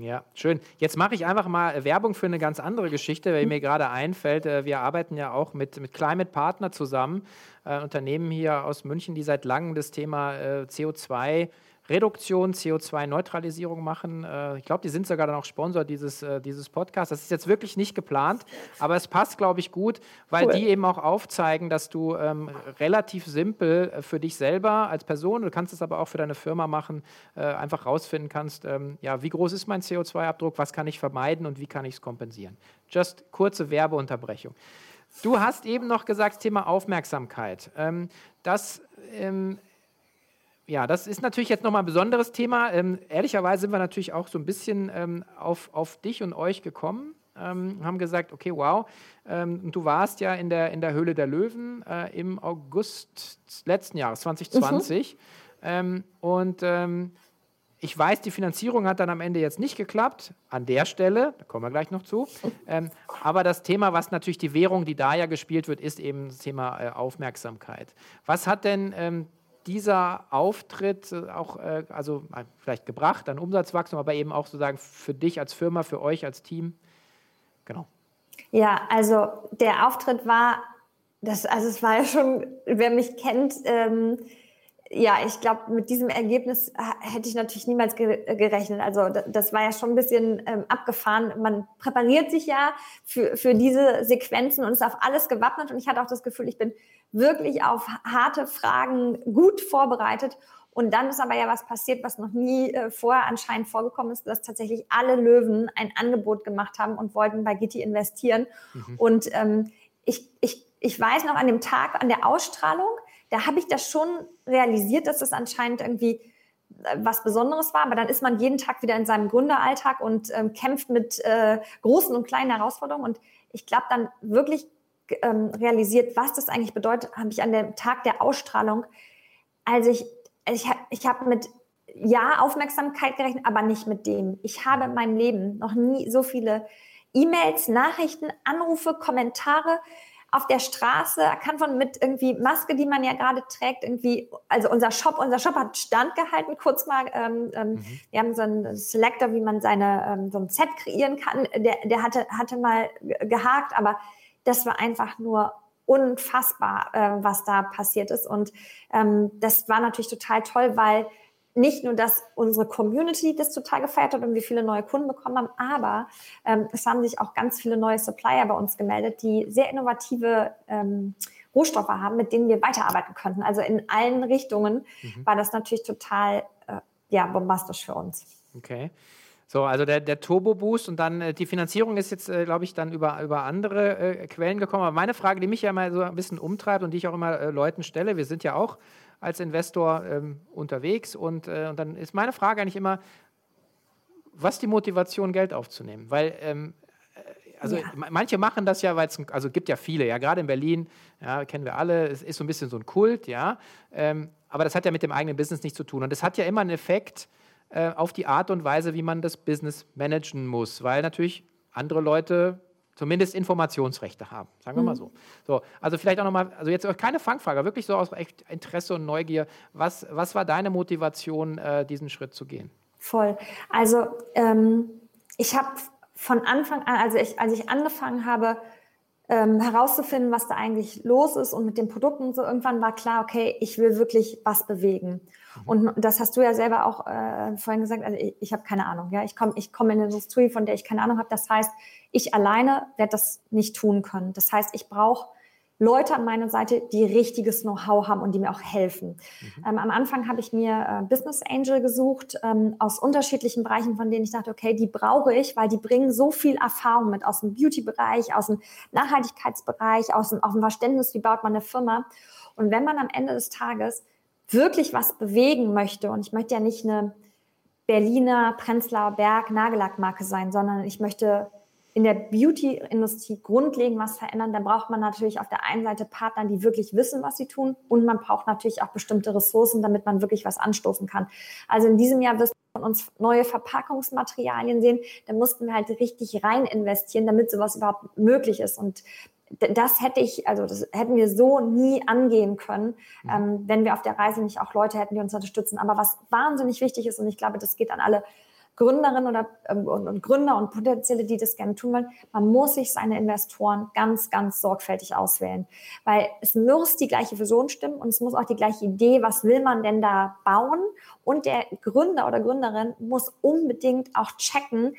Ja, schön. Jetzt mache ich einfach mal Werbung für eine ganz andere Geschichte, weil mir gerade einfällt. Äh, wir arbeiten ja auch mit, mit Climate Partner zusammen, äh, Unternehmen hier aus München, die seit langem das Thema äh, CO2 Reduktion, CO2-Neutralisierung machen. Äh, ich glaube, die sind sogar dann auch Sponsor dieses, äh, dieses Podcasts. Das ist jetzt wirklich nicht geplant, aber es passt, glaube ich, gut, weil cool. die eben auch aufzeigen, dass du ähm, relativ simpel äh, für dich selber als Person, du kannst es aber auch für deine Firma machen, äh, einfach rausfinden kannst, ähm, ja, wie groß ist mein CO2-Abdruck, was kann ich vermeiden und wie kann ich es kompensieren. Just kurze Werbeunterbrechung. Du hast eben noch gesagt, Thema Aufmerksamkeit. Ähm, das ähm, ja, das ist natürlich jetzt nochmal ein besonderes Thema. Ähm, ehrlicherweise sind wir natürlich auch so ein bisschen ähm, auf, auf dich und euch gekommen. Ähm, haben gesagt, okay, wow, ähm, du warst ja in der, in der Höhle der Löwen äh, im August letzten Jahres, 2020. Mhm. Ähm, und ähm, ich weiß, die Finanzierung hat dann am Ende jetzt nicht geklappt, an der Stelle, da kommen wir gleich noch zu. Ähm, aber das Thema, was natürlich die Währung, die da ja gespielt wird, ist eben das Thema äh, Aufmerksamkeit. Was hat denn ähm, dieser Auftritt äh, auch, äh, also äh, vielleicht gebracht an Umsatzwachstum, aber eben auch sozusagen für dich als Firma, für euch als Team? Genau. Ja, also der Auftritt war, das, also es war ja schon, wer mich kennt, ähm, ja, ich glaube, mit diesem Ergebnis hätte ich natürlich niemals gerechnet. Also das war ja schon ein bisschen ähm, abgefahren. Man präpariert sich ja für, für diese Sequenzen und ist auf alles gewappnet. Und ich hatte auch das Gefühl, ich bin wirklich auf harte Fragen gut vorbereitet. Und dann ist aber ja was passiert, was noch nie äh, vorher anscheinend vorgekommen ist, dass tatsächlich alle Löwen ein Angebot gemacht haben und wollten bei Gitti investieren. Mhm. Und ähm, ich, ich, ich weiß noch an dem Tag, an der Ausstrahlung, da habe ich das schon realisiert, dass das anscheinend irgendwie äh, was Besonderes war, aber dann ist man jeden Tag wieder in seinem Gründeralltag und ähm, kämpft mit äh, großen und kleinen Herausforderungen. Und ich glaube, dann wirklich ähm, realisiert, was das eigentlich bedeutet, habe ich an dem Tag der Ausstrahlung, als ich, ich, ich habe mit ja Aufmerksamkeit gerechnet, aber nicht mit dem. Ich habe in meinem Leben noch nie so viele E-Mails, Nachrichten, Anrufe, Kommentare auf der Straße, kann von mit irgendwie Maske, die man ja gerade trägt, irgendwie, also unser Shop, unser Shop hat standgehalten, kurz mal, ähm, ähm, mhm. wir haben so einen Selector, wie man seine, ähm, so ein Set kreieren kann, der, der hatte, hatte mal gehakt, aber das war einfach nur unfassbar, äh, was da passiert ist und ähm, das war natürlich total toll, weil nicht nur, dass unsere Community das total gefeiert hat und wir viele neue Kunden bekommen haben, aber ähm, es haben sich auch ganz viele neue Supplier bei uns gemeldet, die sehr innovative ähm, Rohstoffe haben, mit denen wir weiterarbeiten könnten. Also in allen Richtungen mhm. war das natürlich total äh, ja, bombastisch für uns. Okay. So, also der, der Turbo-Boost und dann äh, die Finanzierung ist jetzt, äh, glaube ich, dann über, über andere äh, Quellen gekommen. Aber meine Frage, die mich ja immer so ein bisschen umtreibt und die ich auch immer äh, Leuten stelle, wir sind ja auch als Investor ähm, unterwegs. Und, äh, und dann ist meine Frage eigentlich immer, was die Motivation, Geld aufzunehmen? Weil ähm, äh, also ja. manche machen das ja, weil es, also gibt ja viele, ja, gerade in Berlin, ja, kennen wir alle, es ist so ein bisschen so ein Kult, ja, ähm, aber das hat ja mit dem eigenen Business nichts zu tun und es hat ja immer einen Effekt äh, auf die Art und Weise, wie man das Business managen muss, weil natürlich andere Leute zumindest Informationsrechte haben, sagen wir mhm. mal so. so. Also vielleicht auch nochmal, also jetzt keine Fangfrage, wirklich so aus echt Interesse und Neugier. Was, was war deine Motivation, äh, diesen Schritt zu gehen? Voll. Also ähm, ich habe von Anfang an, also ich, als ich angefangen habe, ähm, herauszufinden, was da eigentlich los ist und mit den Produkten so, irgendwann war klar, okay, ich will wirklich was bewegen. Mhm. Und das hast du ja selber auch äh, vorhin gesagt, also ich, ich habe keine Ahnung. Ja, ich komme ich komm in eine Industrie, von der ich keine Ahnung habe. Das heißt, ich alleine werde das nicht tun können. Das heißt, ich brauche Leute an meiner Seite, die richtiges Know-how haben und die mir auch helfen. Mhm. Ähm, am Anfang habe ich mir äh, Business Angel gesucht ähm, aus unterschiedlichen Bereichen, von denen ich dachte, okay, die brauche ich, weil die bringen so viel Erfahrung mit aus dem Beauty-Bereich, aus dem Nachhaltigkeitsbereich, aus dem, aus dem Verständnis, wie baut man eine Firma. Und wenn man am Ende des Tages wirklich was bewegen möchte, und ich möchte ja nicht eine Berliner Prenzlauer Berg Nagellackmarke sein, sondern ich möchte in der Beauty-Industrie grundlegend was verändern, dann braucht man natürlich auf der einen Seite Partner, die wirklich wissen, was sie tun und man braucht natürlich auch bestimmte Ressourcen, damit man wirklich was anstoßen kann. Also in diesem Jahr wirst du von uns neue Verpackungsmaterialien sehen. Da mussten wir halt richtig rein investieren, damit sowas überhaupt möglich ist und das hätte ich, also das hätten wir so nie angehen können, mhm. ähm, wenn wir auf der Reise nicht auch Leute hätten, die uns unterstützen. Aber was wahnsinnig wichtig ist, und ich glaube, das geht an alle Gründerinnen oder ähm, und, und, Gründer und Potenzielle, die das gerne tun wollen, man muss sich seine Investoren ganz, ganz sorgfältig auswählen. Weil es muss die gleiche Vision stimmen und es muss auch die gleiche Idee, was will man denn da bauen? Und der Gründer oder Gründerin muss unbedingt auch checken,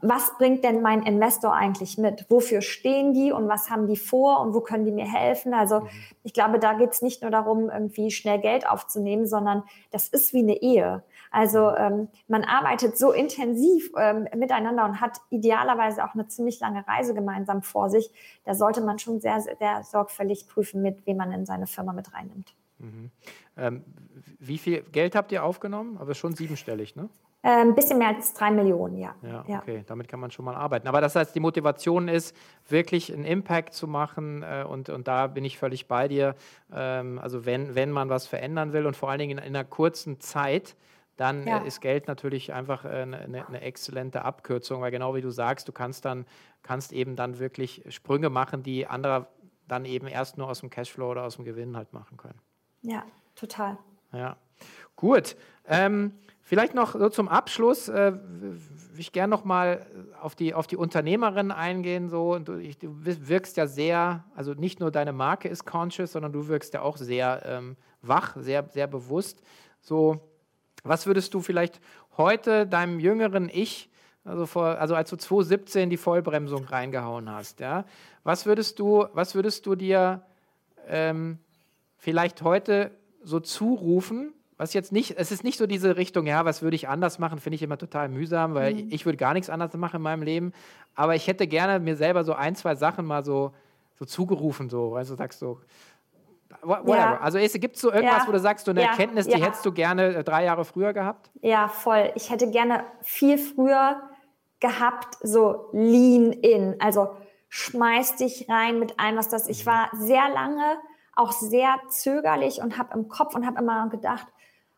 was bringt denn mein Investor eigentlich mit? Wofür stehen die und was haben die vor und wo können die mir helfen? Also mhm. ich glaube, da geht es nicht nur darum, irgendwie schnell Geld aufzunehmen, sondern das ist wie eine Ehe. Also ähm, man arbeitet so intensiv ähm, miteinander und hat idealerweise auch eine ziemlich lange Reise gemeinsam vor sich. Da sollte man schon sehr, sehr sorgfältig prüfen, mit wem man in seine Firma mit reinnimmt. Mhm. Ähm, wie viel Geld habt ihr aufgenommen? Aber schon siebenstellig, ne? Ein ähm, bisschen mehr als drei Millionen, ja. ja. okay, damit kann man schon mal arbeiten. Aber das heißt, die Motivation ist, wirklich einen Impact zu machen äh, und, und da bin ich völlig bei dir. Ähm, also wenn, wenn man was verändern will und vor allen Dingen in, in einer kurzen Zeit, dann ja. äh, ist Geld natürlich einfach eine, äh, eine, eine, exzellente Abkürzung, weil genau wie du sagst, du kannst dann kannst eben dann wirklich Sprünge machen, die andere dann eben erst nur aus dem Cashflow oder aus dem Gewinn halt machen können. Ja, total. Ja, gut. Ähm, Vielleicht noch so zum Abschluss, äh, ich gerne noch mal auf die, auf die Unternehmerin eingehen. So. Du, ich, du wirkst ja sehr, also nicht nur deine Marke ist conscious, sondern du wirkst ja auch sehr ähm, wach, sehr, sehr bewusst. So, was würdest du vielleicht heute deinem jüngeren Ich, also, vor, also als du 2017 die Vollbremsung reingehauen hast, ja, was würdest du, was würdest du dir ähm, vielleicht heute so zurufen, was jetzt nicht, es ist nicht so diese Richtung, ja, was würde ich anders machen, finde ich immer total mühsam, weil mhm. ich würde gar nichts anderes machen in meinem Leben. Aber ich hätte gerne mir selber so ein, zwei Sachen mal so, so zugerufen, so, also sagst du, whatever. Ja. Also gibt es so irgendwas, ja. wo du sagst, so eine ja. Erkenntnis, die hättest du gerne äh, drei Jahre früher gehabt? Ja, voll. Ich hätte gerne viel früher gehabt, so lean in, also schmeiß dich rein mit allem, was das. Ich mhm. war sehr lange auch sehr zögerlich und habe im Kopf und habe immer gedacht,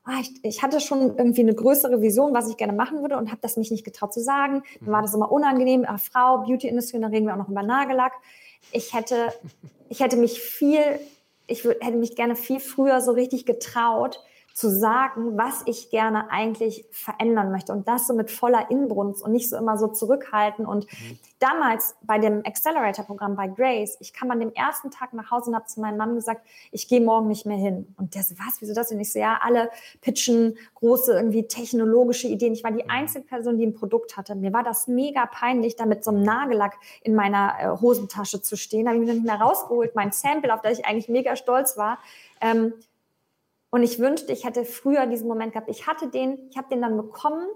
ah, ich, ich, hatte schon irgendwie eine größere Vision, was ich gerne machen würde und habe das mich nicht getraut zu sagen. Dann war mhm. das immer unangenehm. Ah, Frau, Beauty-Industrie, und dann reden wir auch noch über Nagellack. Ich hätte, ich hätte mich viel, ich hätte mich gerne viel früher so richtig getraut, zu sagen, was ich gerne eigentlich verändern möchte und das so mit voller Inbrunst und nicht so immer so zurückhalten. Und mhm. damals bei dem Accelerator-Programm bei Grace, ich kam an dem ersten Tag nach Hause und habe zu meinem Mann gesagt, ich gehe morgen nicht mehr hin. Und der so, was, wieso das? Und ich so, ja, alle pitchen große irgendwie technologische Ideen. Ich war die mhm. einzige Person, die ein Produkt hatte. Mir war das mega peinlich, da mit so einem Nagellack in meiner äh, Hosentasche zu stehen. Da habe ich mir nicht mehr rausgeholt, mein Sample, auf das ich eigentlich mega stolz war. Ähm, und ich wünschte, ich hätte früher diesen Moment gehabt. Ich hatte den, ich habe den dann bekommen,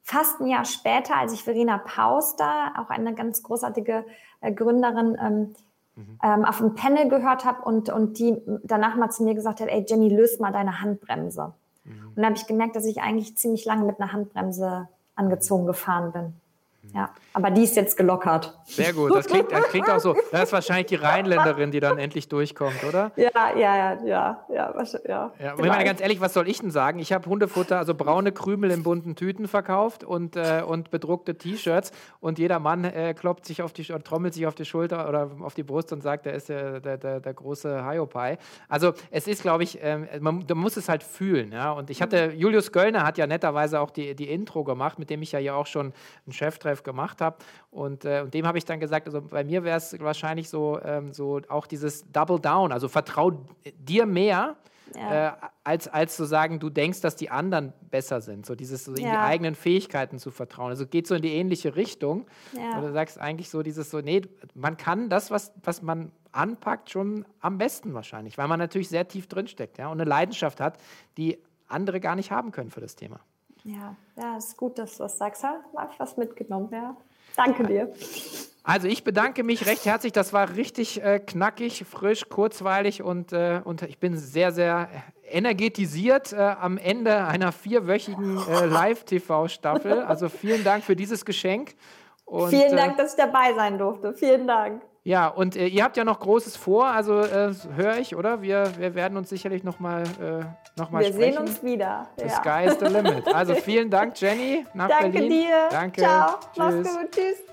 fast ein Jahr später, als ich Verena Pauster, auch eine ganz großartige äh, Gründerin, ähm, mhm. ähm, auf dem Panel gehört habe und, und die danach mal zu mir gesagt hat, ey Jenny, löst mal deine Handbremse. Mhm. Und dann habe ich gemerkt, dass ich eigentlich ziemlich lange mit einer Handbremse angezogen gefahren bin. Ja, aber die ist jetzt gelockert. Sehr gut. Das klingt, das klingt auch so. Das ist wahrscheinlich die Rheinländerin, die dann endlich durchkommt, oder? Ja, ja, ja, ja, ja. ja, ja ich meine, ganz ehrlich, was soll ich denn sagen? Ich habe Hundefutter, also braune Krümel in bunten Tüten verkauft und, äh, und bedruckte T-Shirts und jeder Mann äh, kloppt sich auf die trommelt sich auf die Schulter oder auf die Brust und sagt, er ist der, der, der, der große Hiopai. Also es ist, glaube ich, ähm, man, man, muss es halt fühlen. Ja? Und ich hatte, Julius Göllner hat ja netterweise auch die, die Intro gemacht, mit dem ich ja hier auch schon einen Cheftreff gemacht habe. Und, äh, und dem habe ich dann gesagt, also bei mir wäre es wahrscheinlich so, ähm, so auch dieses Double Down, also vertrau dir mehr. Ja. Äh, als, als zu sagen, du denkst, dass die anderen besser sind. So dieses so in ja. die eigenen Fähigkeiten zu vertrauen. Also geht so in die ähnliche Richtung. Ja. Du sagst eigentlich so dieses so, nee, man kann das, was, was man anpackt, schon am besten wahrscheinlich, weil man natürlich sehr tief drinsteckt ja, und eine Leidenschaft hat, die andere gar nicht haben können für das Thema. Ja, ja, ist gut, dass du das sagst. Habe ich was mitgenommen, ja. Danke dir. Also ich bedanke mich recht herzlich. Das war richtig äh, knackig, frisch, kurzweilig und, äh, und ich bin sehr, sehr energetisiert äh, am Ende einer vierwöchigen äh, Live-TV-Staffel. Also vielen Dank für dieses Geschenk. Und, vielen Dank, äh, dass ich dabei sein durfte. Vielen Dank. Ja, und äh, ihr habt ja noch Großes vor, also äh, höre ich, oder? Wir, wir werden uns sicherlich nochmal äh, noch mal wir sprechen. Wir sehen uns wieder. The ja. sky is the limit. Also vielen Dank, Jenny, nach Danke Berlin. dir. Danke Ciao. Tschüss. Mach's gut. Tschüss.